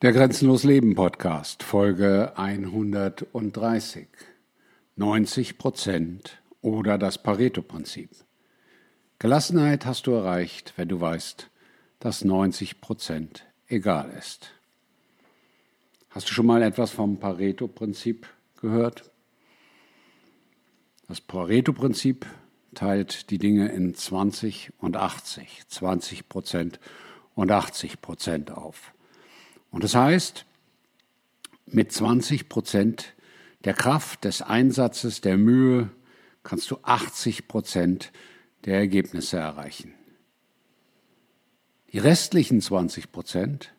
Der Grenzenlos Leben Podcast, Folge 130. 90 Prozent oder das Pareto-Prinzip. Gelassenheit hast du erreicht, wenn du weißt, dass 90 Prozent egal ist. Hast du schon mal etwas vom Pareto-Prinzip gehört? Das Pareto-Prinzip teilt die Dinge in 20 und 80, 20 Prozent und 80 Prozent auf. Und das heißt, mit 20 Prozent der Kraft, des Einsatzes, der Mühe kannst du 80 Prozent der Ergebnisse erreichen. Die restlichen 20 Prozent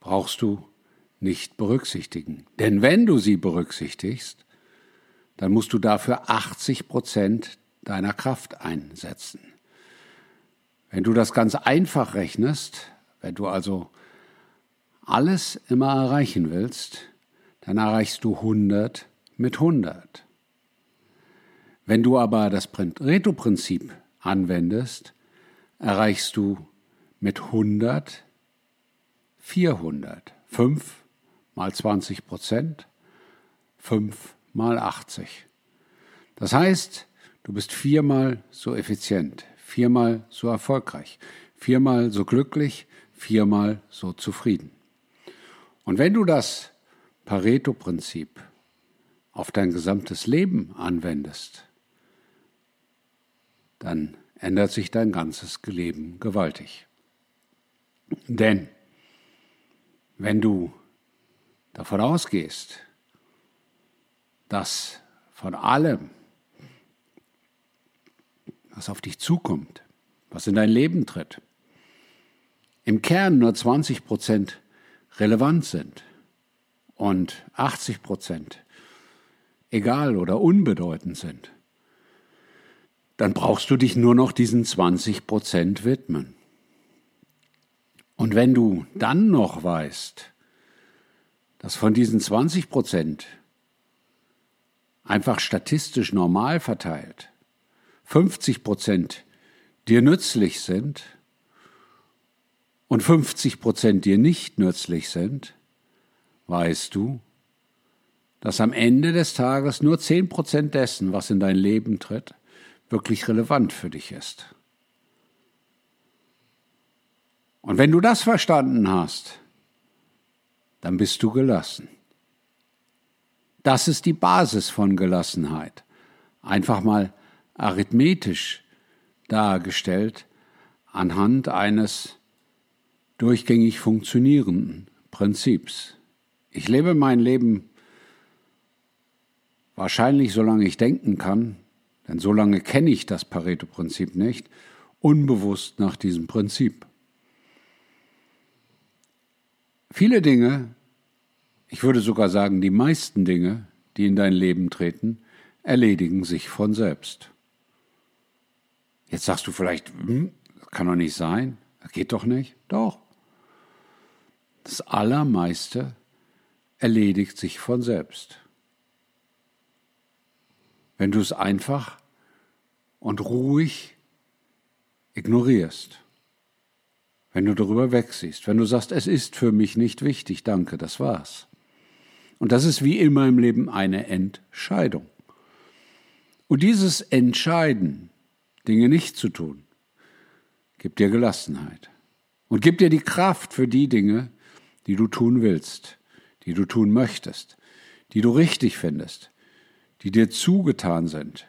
brauchst du nicht berücksichtigen. Denn wenn du sie berücksichtigst, dann musst du dafür 80 Prozent deiner Kraft einsetzen. Wenn du das ganz einfach rechnest, wenn du also alles immer erreichen willst, dann erreichst du 100 mit 100. Wenn du aber das Pareto-Prinzip anwendest, erreichst du mit 100 400. 5 mal 20 Prozent, 5 mal 80. Das heißt, du bist viermal so effizient, viermal so erfolgreich, viermal so glücklich, viermal so zufrieden. Und wenn du das Pareto-Prinzip auf dein gesamtes Leben anwendest, dann ändert sich dein ganzes Leben gewaltig. Denn wenn du davon ausgehst, dass von allem, was auf dich zukommt, was in dein Leben tritt, im Kern nur 20 Prozent relevant sind und 80 Prozent egal oder unbedeutend sind, dann brauchst du dich nur noch diesen 20 Prozent widmen. Und wenn du dann noch weißt, dass von diesen 20 Prozent einfach statistisch normal verteilt 50 Prozent dir nützlich sind und 50 Prozent dir nicht nützlich sind, weißt du, dass am Ende des Tages nur 10 Prozent dessen, was in dein Leben tritt, wirklich relevant für dich ist. Und wenn du das verstanden hast, dann bist du gelassen. Das ist die Basis von Gelassenheit. Einfach mal arithmetisch dargestellt anhand eines durchgängig funktionierenden Prinzips. Ich lebe mein Leben wahrscheinlich solange ich denken kann, denn solange kenne ich das Pareto-Prinzip nicht, unbewusst nach diesem Prinzip. Viele Dinge, ich würde sogar sagen die meisten Dinge, die in dein Leben treten, erledigen sich von selbst. Jetzt sagst du vielleicht, hm, kann doch nicht sein, geht doch nicht. Doch. Das Allermeiste erledigt sich von selbst. Wenn du es einfach und ruhig ignorierst. Wenn du darüber wegsiehst, wenn du sagst, es ist für mich nicht wichtig, danke, das war's. Und das ist wie immer im Leben eine Entscheidung. Und dieses Entscheiden, Dinge nicht zu tun, gibt dir Gelassenheit und gibt dir die Kraft für die Dinge, die du tun willst, die du tun möchtest, die du richtig findest, die dir zugetan sind,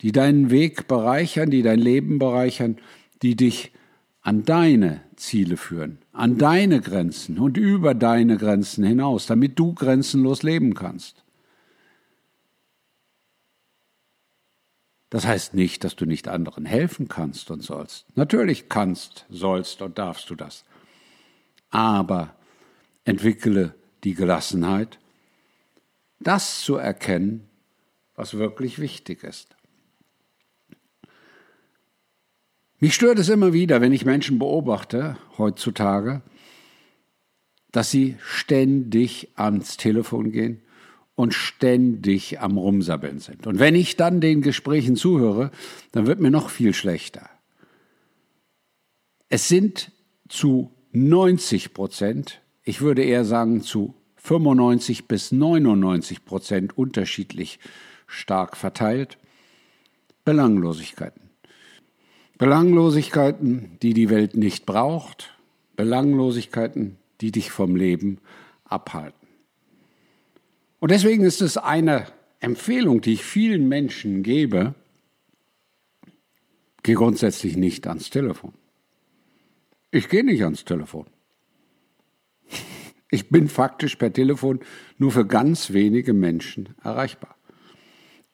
die deinen Weg bereichern, die dein Leben bereichern, die dich an deine Ziele führen, an deine Grenzen und über deine Grenzen hinaus, damit du grenzenlos leben kannst. Das heißt nicht, dass du nicht anderen helfen kannst und sollst. Natürlich kannst, sollst und darfst du das aber entwickle die Gelassenheit, das zu erkennen, was wirklich wichtig ist. Mich stört es immer wieder, wenn ich Menschen beobachte, heutzutage, dass sie ständig ans Telefon gehen und ständig am Rumsabbeln sind. Und wenn ich dann den Gesprächen zuhöre, dann wird mir noch viel schlechter. Es sind zu 90 Prozent ich würde eher sagen zu 95 bis 99 Prozent unterschiedlich stark verteilt. Belanglosigkeiten. Belanglosigkeiten, die die Welt nicht braucht. Belanglosigkeiten, die dich vom Leben abhalten. Und deswegen ist es eine Empfehlung, die ich vielen Menschen gebe, geh grundsätzlich nicht ans Telefon. Ich gehe nicht ans Telefon. Ich bin faktisch per Telefon nur für ganz wenige Menschen erreichbar.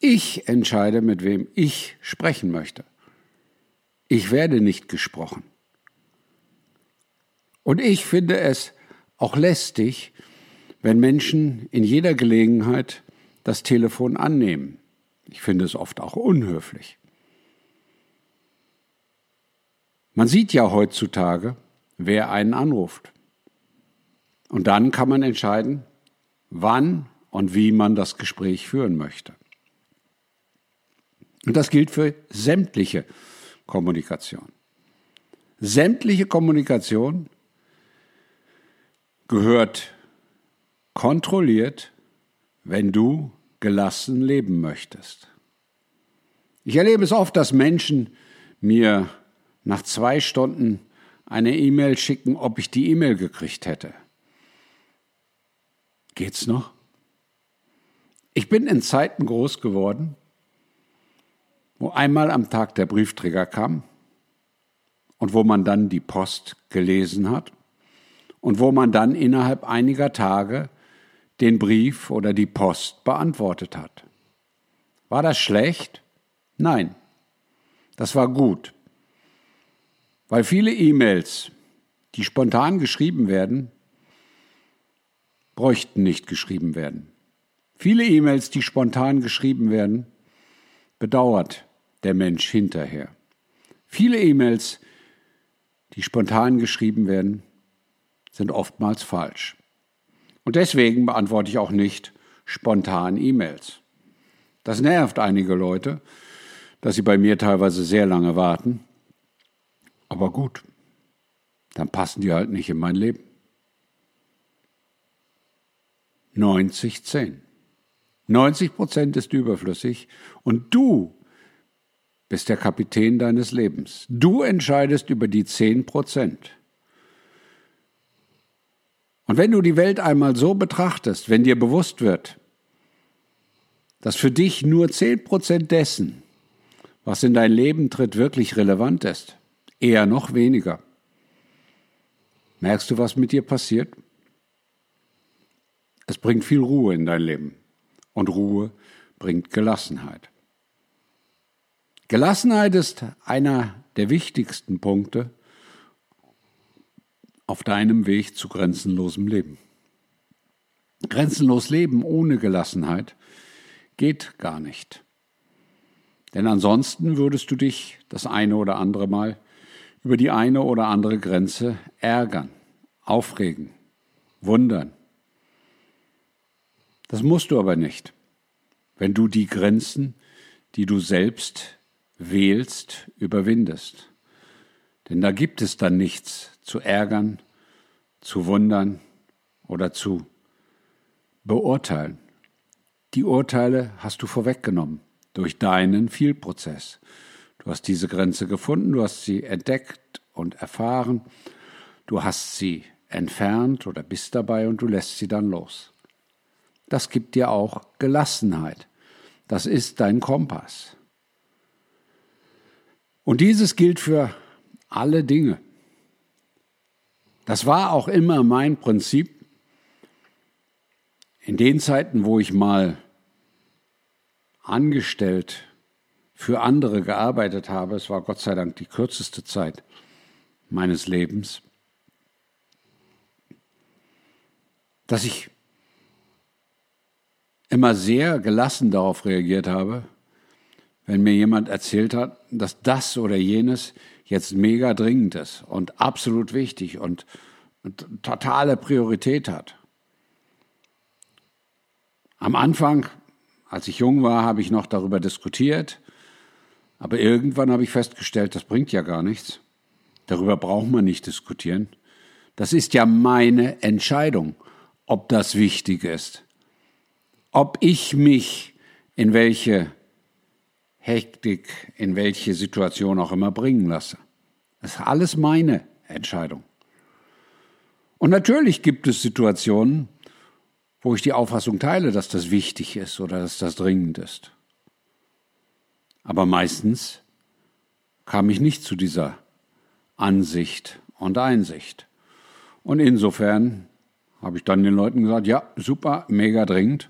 Ich entscheide, mit wem ich sprechen möchte. Ich werde nicht gesprochen. Und ich finde es auch lästig, wenn Menschen in jeder Gelegenheit das Telefon annehmen. Ich finde es oft auch unhöflich. Man sieht ja heutzutage, wer einen anruft. Und dann kann man entscheiden, wann und wie man das Gespräch führen möchte. Und das gilt für sämtliche Kommunikation. Sämtliche Kommunikation gehört kontrolliert, wenn du gelassen leben möchtest. Ich erlebe es oft, dass Menschen mir nach zwei Stunden eine E-Mail schicken, ob ich die E-Mail gekriegt hätte. Geht's noch? Ich bin in Zeiten groß geworden, wo einmal am Tag der Briefträger kam und wo man dann die Post gelesen hat und wo man dann innerhalb einiger Tage den Brief oder die Post beantwortet hat. War das schlecht? Nein, das war gut. Weil viele E-Mails, die spontan geschrieben werden, bräuchten nicht geschrieben werden. Viele E-Mails, die spontan geschrieben werden, bedauert der Mensch hinterher. Viele E-Mails, die spontan geschrieben werden, sind oftmals falsch. Und deswegen beantworte ich auch nicht spontan E-Mails. Das nervt einige Leute, dass sie bei mir teilweise sehr lange warten. Aber gut, dann passen die halt nicht in mein Leben. 90, 10. 90 Prozent ist überflüssig und du bist der Kapitän deines Lebens. Du entscheidest über die 10 Prozent. Und wenn du die Welt einmal so betrachtest, wenn dir bewusst wird, dass für dich nur 10 Prozent dessen, was in dein Leben tritt, wirklich relevant ist, eher noch weniger, merkst du, was mit dir passiert? Es bringt viel Ruhe in dein Leben. Und Ruhe bringt Gelassenheit. Gelassenheit ist einer der wichtigsten Punkte auf deinem Weg zu grenzenlosem Leben. Grenzenlos Leben ohne Gelassenheit geht gar nicht. Denn ansonsten würdest du dich das eine oder andere Mal über die eine oder andere Grenze ärgern, aufregen, wundern. Das musst du aber nicht, wenn du die Grenzen, die du selbst wählst, überwindest. Denn da gibt es dann nichts zu ärgern, zu wundern oder zu beurteilen. Die Urteile hast du vorweggenommen durch deinen Vielprozess. Du hast diese Grenze gefunden, du hast sie entdeckt und erfahren, du hast sie entfernt oder bist dabei und du lässt sie dann los. Das gibt dir auch Gelassenheit. Das ist dein Kompass. Und dieses gilt für alle Dinge. Das war auch immer mein Prinzip. In den Zeiten, wo ich mal angestellt für andere gearbeitet habe, es war Gott sei Dank die kürzeste Zeit meines Lebens, dass ich immer sehr gelassen darauf reagiert habe, wenn mir jemand erzählt hat, dass das oder jenes jetzt mega dringend ist und absolut wichtig und, und totale Priorität hat. Am Anfang, als ich jung war, habe ich noch darüber diskutiert, aber irgendwann habe ich festgestellt, das bringt ja gar nichts. Darüber braucht man nicht diskutieren. Das ist ja meine Entscheidung, ob das wichtig ist. Ob ich mich in welche Hektik, in welche Situation auch immer bringen lasse. Das ist alles meine Entscheidung. Und natürlich gibt es Situationen, wo ich die Auffassung teile, dass das wichtig ist oder dass das dringend ist. Aber meistens kam ich nicht zu dieser Ansicht und Einsicht. Und insofern habe ich dann den Leuten gesagt, ja, super, mega dringend.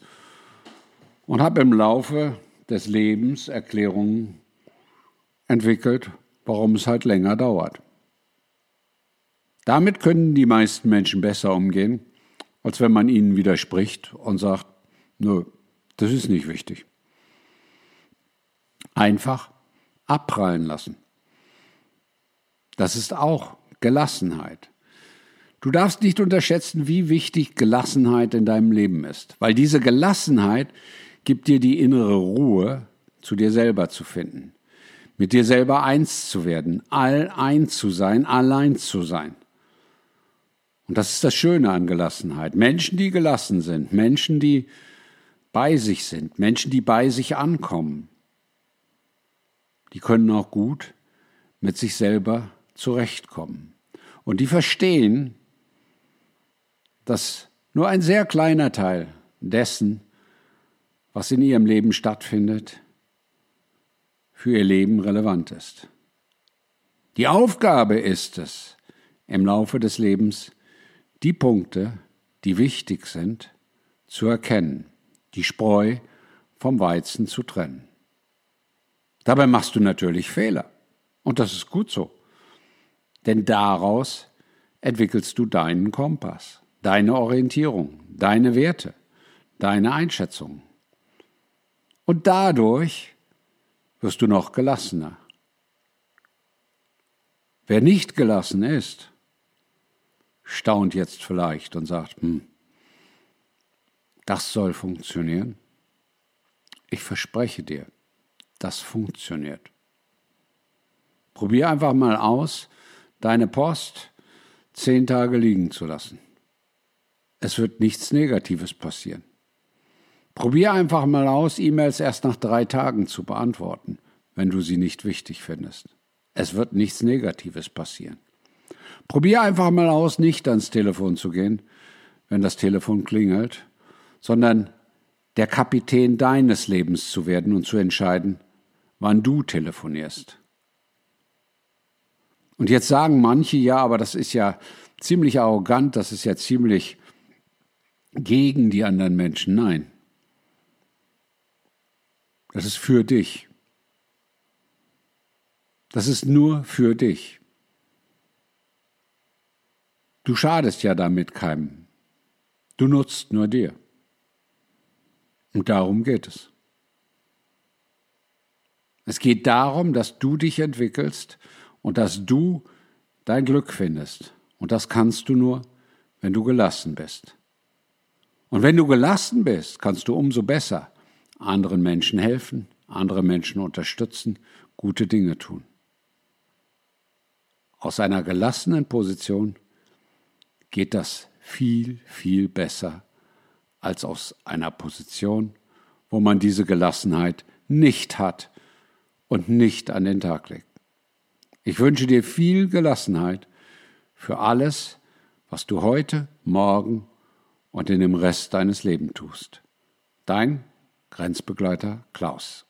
Und habe im Laufe des Lebens Erklärungen entwickelt, warum es halt länger dauert. Damit können die meisten Menschen besser umgehen, als wenn man ihnen widerspricht und sagt, nö, das ist nicht wichtig. Einfach abprallen lassen. Das ist auch Gelassenheit. Du darfst nicht unterschätzen, wie wichtig Gelassenheit in deinem Leben ist, weil diese Gelassenheit gibt dir die innere Ruhe, zu dir selber zu finden, mit dir selber eins zu werden, all eins zu sein, allein zu sein. Und das ist das Schöne an Gelassenheit. Menschen, die gelassen sind, Menschen, die bei sich sind, Menschen, die bei sich ankommen, die können auch gut mit sich selber zurechtkommen. Und die verstehen, dass nur ein sehr kleiner Teil dessen, was in ihrem Leben stattfindet, für ihr Leben relevant ist. Die Aufgabe ist es, im Laufe des Lebens die Punkte, die wichtig sind, zu erkennen, die Spreu vom Weizen zu trennen. Dabei machst du natürlich Fehler. Und das ist gut so. Denn daraus entwickelst du deinen Kompass, deine Orientierung, deine Werte, deine Einschätzung. Und dadurch wirst du noch gelassener. Wer nicht gelassen ist, staunt jetzt vielleicht und sagt, hm, das soll funktionieren. Ich verspreche dir, das funktioniert. Probier einfach mal aus, deine Post zehn Tage liegen zu lassen. Es wird nichts Negatives passieren. Probier einfach mal aus, E-Mails erst nach drei Tagen zu beantworten, wenn du sie nicht wichtig findest. Es wird nichts Negatives passieren. Probier einfach mal aus, nicht ans Telefon zu gehen, wenn das Telefon klingelt, sondern der Kapitän deines Lebens zu werden und zu entscheiden, wann du telefonierst. Und jetzt sagen manche, ja, aber das ist ja ziemlich arrogant, das ist ja ziemlich gegen die anderen Menschen. Nein. Das ist für dich. Das ist nur für dich. Du schadest ja damit keinem. Du nutzt nur dir. Und darum geht es. Es geht darum, dass du dich entwickelst und dass du dein Glück findest. Und das kannst du nur, wenn du gelassen bist. Und wenn du gelassen bist, kannst du umso besser anderen Menschen helfen, andere Menschen unterstützen, gute Dinge tun. Aus einer gelassenen Position geht das viel, viel besser als aus einer Position, wo man diese Gelassenheit nicht hat und nicht an den Tag legt. Ich wünsche dir viel Gelassenheit für alles, was du heute, morgen und in dem Rest deines Lebens tust. Dein Grenzbegleiter Klaus.